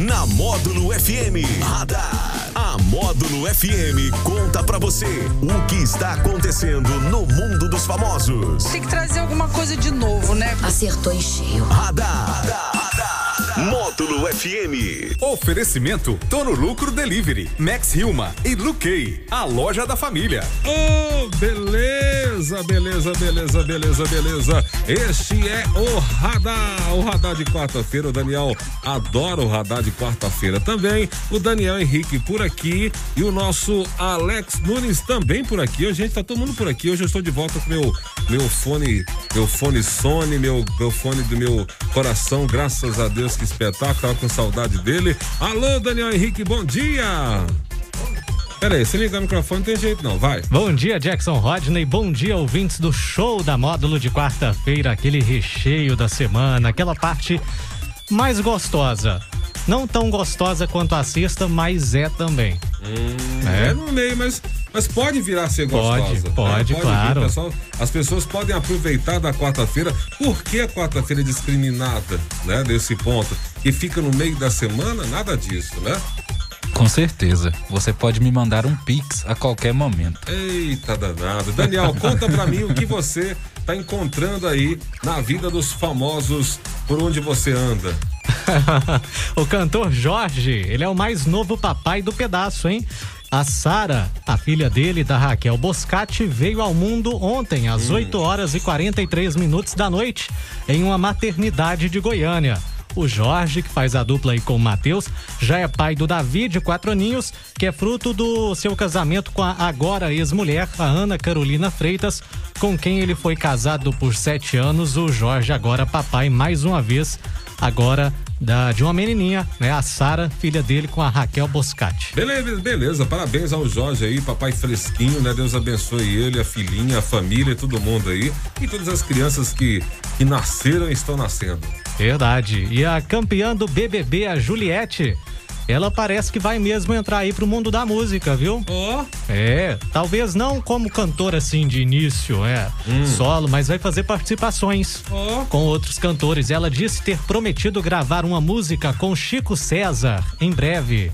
na Módulo FM. Radar. A Módulo FM conta pra você o que está acontecendo no mundo dos famosos. Tem que trazer alguma coisa de novo, né? Acertou em cheio. Radar. Módulo FM. Oferecimento Tono Lucro Delivery, Max Hilma e Luquei, a loja da família. Oh, beleza, beleza, beleza, beleza, beleza. Este é o Radar, o Radar de quarta-feira. O Daniel adora o Radar de quarta-feira também. O Daniel Henrique por aqui e o nosso Alex Nunes também por aqui. Hoje, gente, tá todo mundo por aqui. Hoje eu estou de volta com meu, meu fone, meu fone Sony, meu, meu fone do meu coração. Graças a Deus, que espetáculo. Tava com saudade dele. Alô, Daniel Henrique, bom dia. Pera aí, se ligar o microfone não tem jeito não, vai. Bom dia, Jackson Rodney. Bom dia, ouvintes do show da Módulo de quarta-feira. Aquele recheio da semana, aquela parte mais gostosa. Não tão gostosa quanto a sexta, mas é também. Hum, é. no meio, mas, mas pode virar a ser Pode, gostosa. né? pode, vir, claro. pessoal. as pessoas podem aproveitar da quarta-feira. Por que a quarta-feira é discriminada, né? Desse ponto. Que fica no meio da semana, nada disso, né? Com certeza. Você pode me mandar um pix a qualquer momento. Eita danado. Daniel, conta pra mim o que você tá encontrando aí na vida dos famosos por onde você anda. o cantor Jorge, ele é o mais novo papai do pedaço, hein? A Sara, a filha dele, da Raquel Boscati, veio ao mundo ontem, às 8 horas e 43 minutos da noite, em uma maternidade de Goiânia. O Jorge, que faz a dupla aí com o Matheus, já é pai do Davi, de quatro aninhos, que é fruto do seu casamento com a agora ex-mulher, a Ana Carolina Freitas, com quem ele foi casado por sete anos. O Jorge, agora papai, mais uma vez, agora da, de uma menininha, né? A Sara, filha dele, com a Raquel Boscati. Beleza, beleza. Parabéns ao Jorge aí, papai fresquinho, né? Deus abençoe ele, a filhinha, a família, todo mundo aí. E todas as crianças que, que nasceram e estão nascendo. Verdade. E a campeã do BBB, a Juliette, ela parece que vai mesmo entrar aí pro mundo da música, viu? Ó. É, talvez não como cantora assim de início, é, solo, mas vai fazer participações Ó. com outros cantores. Ela disse ter prometido gravar uma música com Chico César em breve.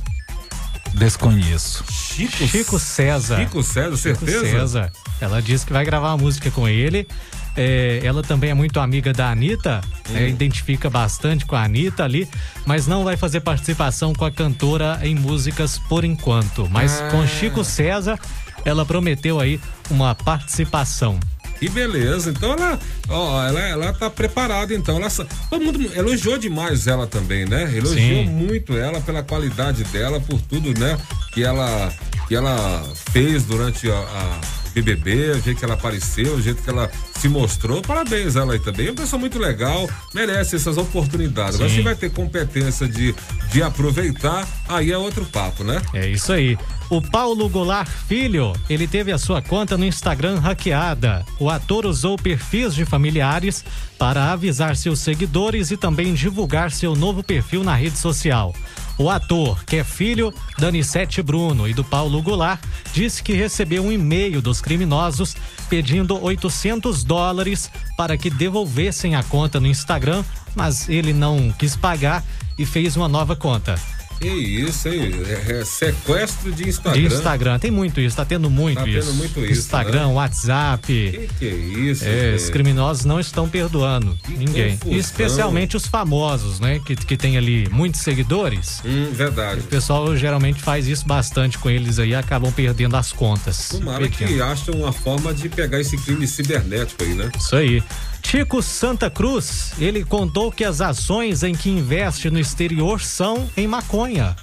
Desconheço. Chico, Chico César. Chico César, certeza? Chico César. Ela disse que vai gravar uma música com ele. É, ela também é muito amiga da Anitta, né, identifica bastante com a Anitta ali, mas não vai fazer participação com a cantora em músicas por enquanto. Mas Ah. com Chico César, ela prometeu aí uma participação. Que beleza. Então ela, ó, ela, ela tá preparada, então. Ela, todo mundo elogiou demais ela também, né? Elogiou Sim. muito ela pela qualidade dela, por tudo, né? Que ela, que ela fez durante a, a BBB, o jeito que ela apareceu, o jeito que ela se mostrou. Parabéns ela aí também. É uma pessoa muito legal, merece essas oportunidades. Mas Sim. se vai ter competência de, de aproveitar, aí é outro papo, né? É isso aí. O Paulo Goulart Filho, ele teve a sua conta no Instagram hackeada. O ator usou perfis de familiares para avisar seus seguidores e também divulgar seu novo perfil na rede social. O ator, que é filho da Anissete Bruno e do Paulo Goulart, disse que recebeu um e-mail dos criminosos pedindo 800 dólares para que devolvessem a conta no Instagram, mas ele não quis pagar e fez uma nova conta. Que isso, hein? É, é sequestro de Instagram. De Instagram, tem muito isso, tá tendo muito Tá tendo isso. muito isso, Instagram, né? WhatsApp. Que que é isso? É, os criminosos não estão perdoando Que ninguém. confusão. Especialmente os famosos, né? Que, que tem ali muitos seguidores. Hum, verdade. O pessoal geralmente faz isso bastante com eles aí, acabam perdendo as contas. Tomara que Perdendo. achem uma forma de pegar esse crime cibernético aí, né? Isso aí. Tico Santa Cruz, ele contou que as ações em que investe no exterior são em maconha.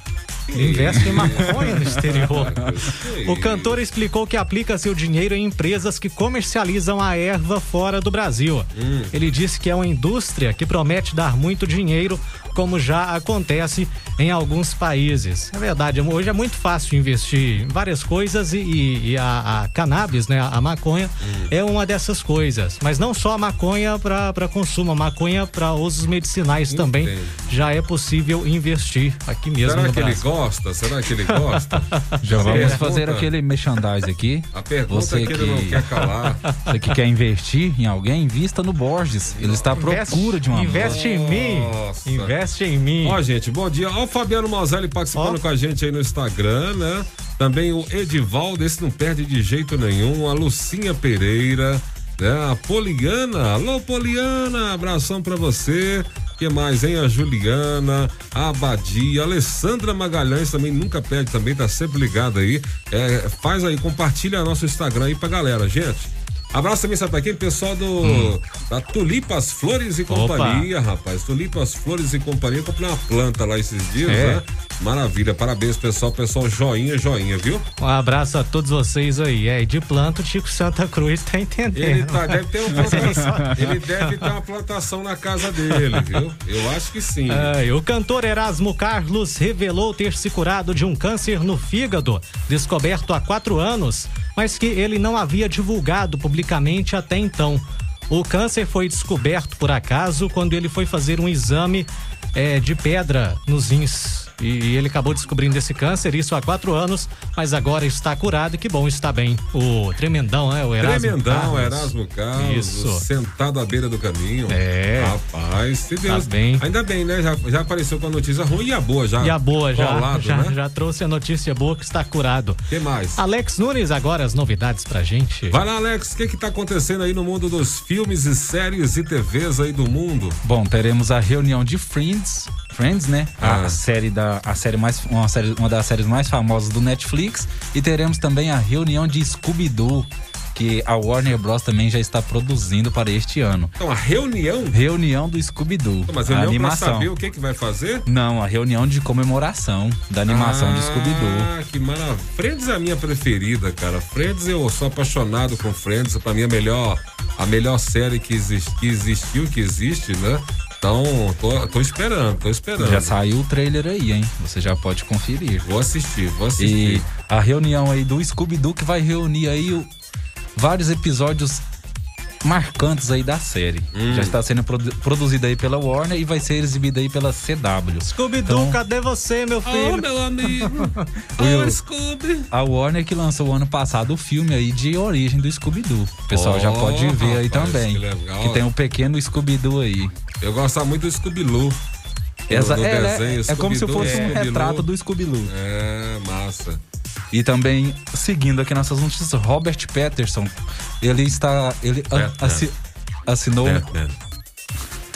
Ele investe em maconha no exterior. O cantor explicou que aplica seu dinheiro em empresas que comercializam a erva fora do Brasil. Ele disse que é uma indústria que promete dar muito dinheiro, como já acontece em alguns países. É verdade, hoje é muito fácil investir em várias coisas e, e- e a, a cannabis, né, a maconha, é uma dessas coisas. Mas não só a maconha para consumo, a maconha para usos medicinais também Entendo. já é possível investir aqui mesmo Será no que ele Brasil. gosta? Será que ele gosta? Já vamos pergunta- fazer aquele merchandise aqui. A pergunta Você que ele não que- quer calar. Você que quer investir em alguém, invista no Borges. Ele está à procura de uma Investe em mim. Nossa. Investe investe em mim. Ó, gente, bom dia. Ó, o Fabiano Moselli participando Ó. com a gente aí no Instagram, né? Também o Edivaldo, esse não perde de jeito nenhum. A Lucinha Pereira, né? A Poliana. Alô, Poliana, abração pra você. que mais, hein? A Juliana, a Abadia, a Alessandra Magalhães também nunca perde, também tá sempre ligada aí. É, faz aí, compartilha nosso Instagram aí pra galera, gente. Abraço também, sabe pra quem? Pessoal do da Tulipas Flores e Companhia, rapaz. Tulipas Flores e Companhia. Eu comprei uma planta lá esses dias, É. né? Maravilha. Parabéns, pessoal. Pessoal, joinha, joinha, viu? Um abraço a todos vocês aí. É, de planta o Tico Santa Cruz tá entendendo. Ele tá, deve ter uma plantação. ele deve ter uma plantação na casa dele, viu? Eu acho que sim. Ai, o cantor Erasmo Carlos revelou ter se curado de um câncer no fígado, descoberto há quatro anos, mas que ele não havia divulgado publicamente até então. O câncer foi descoberto por acaso quando ele foi fazer um exame eh, de pedra nos rins. E ele acabou descobrindo esse câncer, isso há quatro anos, mas agora está curado e que bom, está bem. O tremendão, né? O Erasmo Tremendão, Carlos. Erasmo Carlos, Isso. sentado à beira do caminho. É. Rapaz, se Deus. bem. Ainda bem, né? Já, já apareceu com a notícia ruim e a boa já. E a boa já, colado, já, né? já trouxe a notícia boa que está curado. que mais? Alex Nunes, agora as novidades pra gente. Vai lá, Alex, o que que tá acontecendo aí no mundo dos filmes e séries e TVs aí do mundo? Bom, teremos a reunião de Friends, Friends, né? Ah. A série da a série mais uma, série, uma das séries mais famosas do Netflix e teremos também a reunião de Scooby-Doo, que a Warner Bros também já está produzindo para este ano. Então, a reunião? Reunião do Scooby-Doo, Mas a reunião animação. saber o que que vai fazer? Não, a reunião de comemoração da animação de Scooby-Doo. Ah, que maravilha. Friends é a minha preferida, cara. Friends, eu sou apaixonado com Friends. Pra mim, a melhor, a melhor série que, exist, que existiu, que existe, né? Então, tô, tô esperando, tô esperando. Já saiu o trailer aí, hein? Você já pode conferir. Vou assistir, vou assistir. E a reunião aí do Scooby-Doo que vai reunir aí o- vários episódios marcantes aí da série. Hum. Já está sendo produ- produzida aí pela Warner e vai ser exibida aí pela CW. Scooby-Doo, Então- cadê você, meu filho? meu amigo. Ô, Scooby. A Warner que lançou ano passado o filme aí de origem do Scooby-Doo. O pessoal já Oh, pode ver aí rapaz, também. que legal. Que tem o pequeno Scooby-Doo aí. Eu gosto muito do Scooby-Loo. Essa, do é, desenho, é, é como se fosse um retrato do Scooby-Doo. É, massa. E também, seguindo aqui nossas notícias, Robert Patterson, ele está. Ele a- assi- assinou. Batman.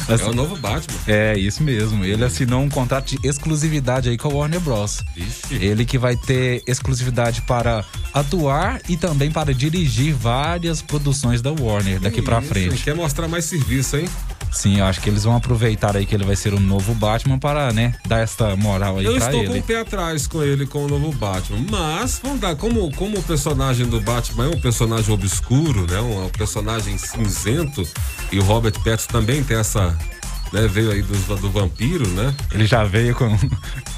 É o novo Batman. É, isso mesmo. Ele assinou um contrato de exclusividade aí com a Warner Bros. Ixi. Ele que vai ter exclusividade para atuar e também para dirigir várias produções da Warner daqui pra Isso, frente. Quer mostrar mais serviço, hein? Sim, eu acho que eles vão aproveitar aí que ele vai ser o novo Batman para, né, dar essa moral aí Eu pra estou com ele. o pé atrás com ele, com o novo Batman. Mas, vamos dar, como, como o personagem do Batman é um personagem obscuro, né? Um, um personagem cinzento, e o Robert Pattinson também tem essa. Né, veio aí do, do vampiro, né? Ele já veio com.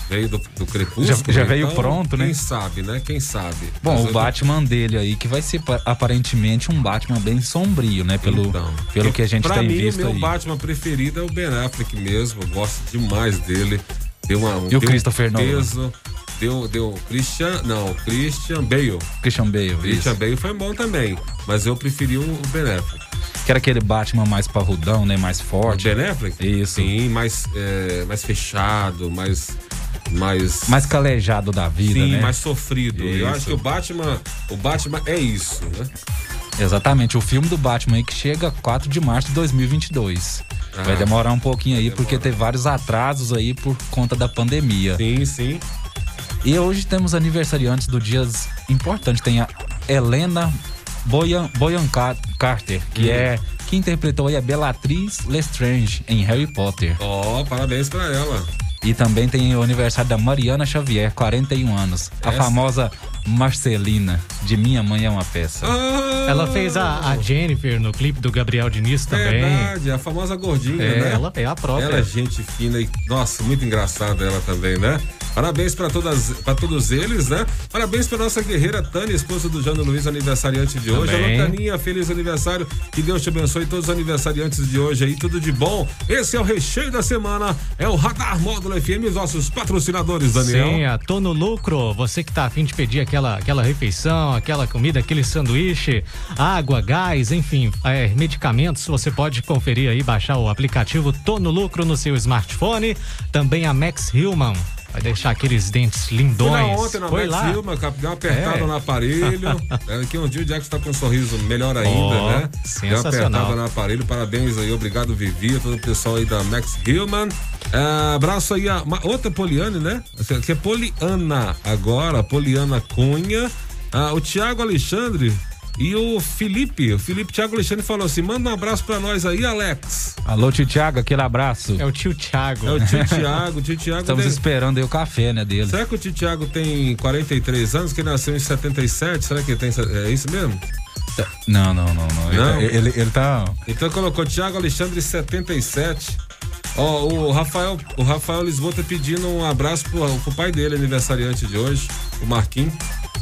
Veio do, do crepúsculo. Já- já veio então, pronto, né? Quem sabe, né? Quem sabe. Bom, Mas o Batman dele aí, que vai ser pa- aparentemente um Batman bem sombrio, né? Pelo, Então, pelo que a gente tem mim, visto meu aí. Batman preferido é o Ben Affleck mesmo. Eu gosto demais dele. Deu uma, E o deu um Christopher Nolan? Deu, deu Christian, não, Christian Bale. Christian Bale, Christian isso. Bale foi bom também, mas eu preferi o o Ben Affleck. Que era aquele Batman mais parrudão, né? Mais O forte. Ben Affleck? Isso. Sim, mais, é, mais fechado, mais... Mais, Mais calejado da vida, sim, né? mais sofrido. Eu Isso. acho que o Batman, o Batman é isso, né? Exatamente, o filme do Batman aí que chega 4 de março de 2022. Ah. Vai demorar um pouquinho aí, porque teve vários atrasos aí por conta da pandemia. Sim, sim. E hoje temos aniversariantes do dias importantes. Tem a Helena Boyan, Boyan Car- Carter, que Hum. é que interpretou aí a Bellatrix Lestrange em Harry Potter. Ó, parabéns pra ela. E também tem o aniversário da Mariana Xavier, 41 anos. A Essa? famosa Marcelina, de Minha Mãe é uma Peça. Ah, Ela fez a, a Jennifer no clipe do Gabriel Diniz também. Verdade, a famosa gordinha, É, né? ela é a própria. Ela é gente fina e, nossa, muito engraçada ela também, né? Parabéns pra todas, para todos eles, né? Parabéns pra nossa guerreira Tânia, esposa do Jano Luiz, aniversariante de hoje. Também. Alô, Taninha, feliz aniversário. Que Deus te abençoe todos os aniversariantes de hoje aí, tudo de bom. Esse é o recheio da semana, é o Radar Módulo FM, os nossos patrocinadores, Daniel. Sim, a Tô no Lucro. Você que tá afim de pedir aquela aquela, aquela refeição, aquela comida, aquele sanduíche, água, gás, enfim, é, medicamentos. Você pode conferir aí, baixar o aplicativo Tô no Lucro no seu smartphone. Também a Max Hillman. Vai deixar aqueles dentes Fui lindões. lá ontem na Foi Max lá. Hilma, cap- deu uma apertada É. no aparelho. É, Daqui um dia o Jackson tá com um sorriso melhor ainda, Ó, né? Deu uma sensacional. apertada no aparelho. Parabéns aí, obrigado Vivi, todo o pessoal aí da Max Hillman. É, abraço aí a uma- outra Poliane, né? Aqui é Poliana agora, Poliana Cunha. Ah, o Tiago Alexandre e o Felipe. O Felipe Tiago Alexandre falou assim: manda um abraço pra nós aí, Alex. Alô, tio Thiago, aquele abraço. É o tio Thiago. É o tio Tiago, o tio Tiago. Estamos deve- esperando aí o café, né, dele. Será que o tio Tiago tem 43 anos, que ele nasceu em 77? Será que ele tem. É isso mesmo? Não, não, não, não. Ele, Não? tá- ele, ele tá. Então colocou Tiago Alexandre 77. Ó, o Rafael, o Rafael Lisboa tá pedindo um abraço pro, pro pai dele, aniversariante de hoje, o Marquinhos.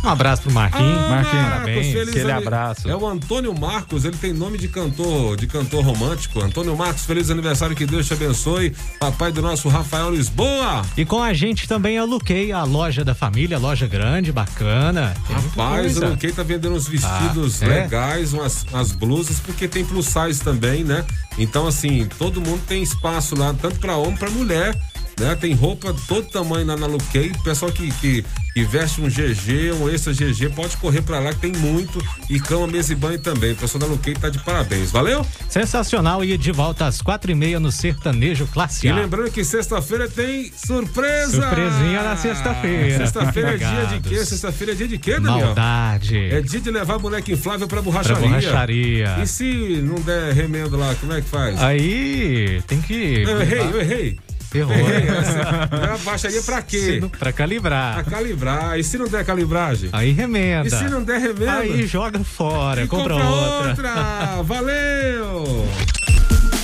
Um abraço pro Marquinhos. Ah, Marquinhos, parabéns. feliz aquele abraço. É o Antônio Marcos, ele tem nome de cantor, de cantor romântico. Antônio Marcos, feliz aniversário, que Deus te abençoe. Papai do nosso Rafael Lisboa. E com a gente também a Luquei, a loja da família, loja grande, bacana. Tem Rapaz, o Luquei tá vendendo uns vestidos Ah, é? legais, umas, umas blusas, porque tem plus size também, né? Então, assim, todo mundo tem espaço lá, tanto pra homem, pra mulher, né? Tem roupa todo tamanho lá na Luquei. Pessoal que, que, que veste um GG, um extra GG, pode correr pra lá, que tem muito. E cama, mesa e banho também. O pessoal da Luquei tá de parabéns. Valeu? Sensacional e de volta às quatro e meia no Sertanejo Classe E lembrando que sexta-feira tem surpresa! Surpresinha na sexta-feira. Sexta-feira é dia de quê? Sexta-feira é dia de quê, Daniel? Maldade. É dia de levar boneco inflável pra pra borracharia. borracharia. E se não der remendo lá, como é que faz? Aí tem que. eu errei, eu errei. Errou. Errei. Essa- A baixaria pra quê? Se- Pra Pra calibrar. calibrar. E se não der calibragem? Aí remenda. E se não der remendo? Aí joga fora, E compra, outra. outra. Valeu!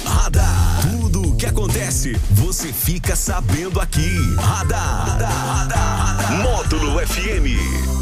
Radar. Tudo o que acontece, você fica sabendo aqui. Radar. Módulo FM.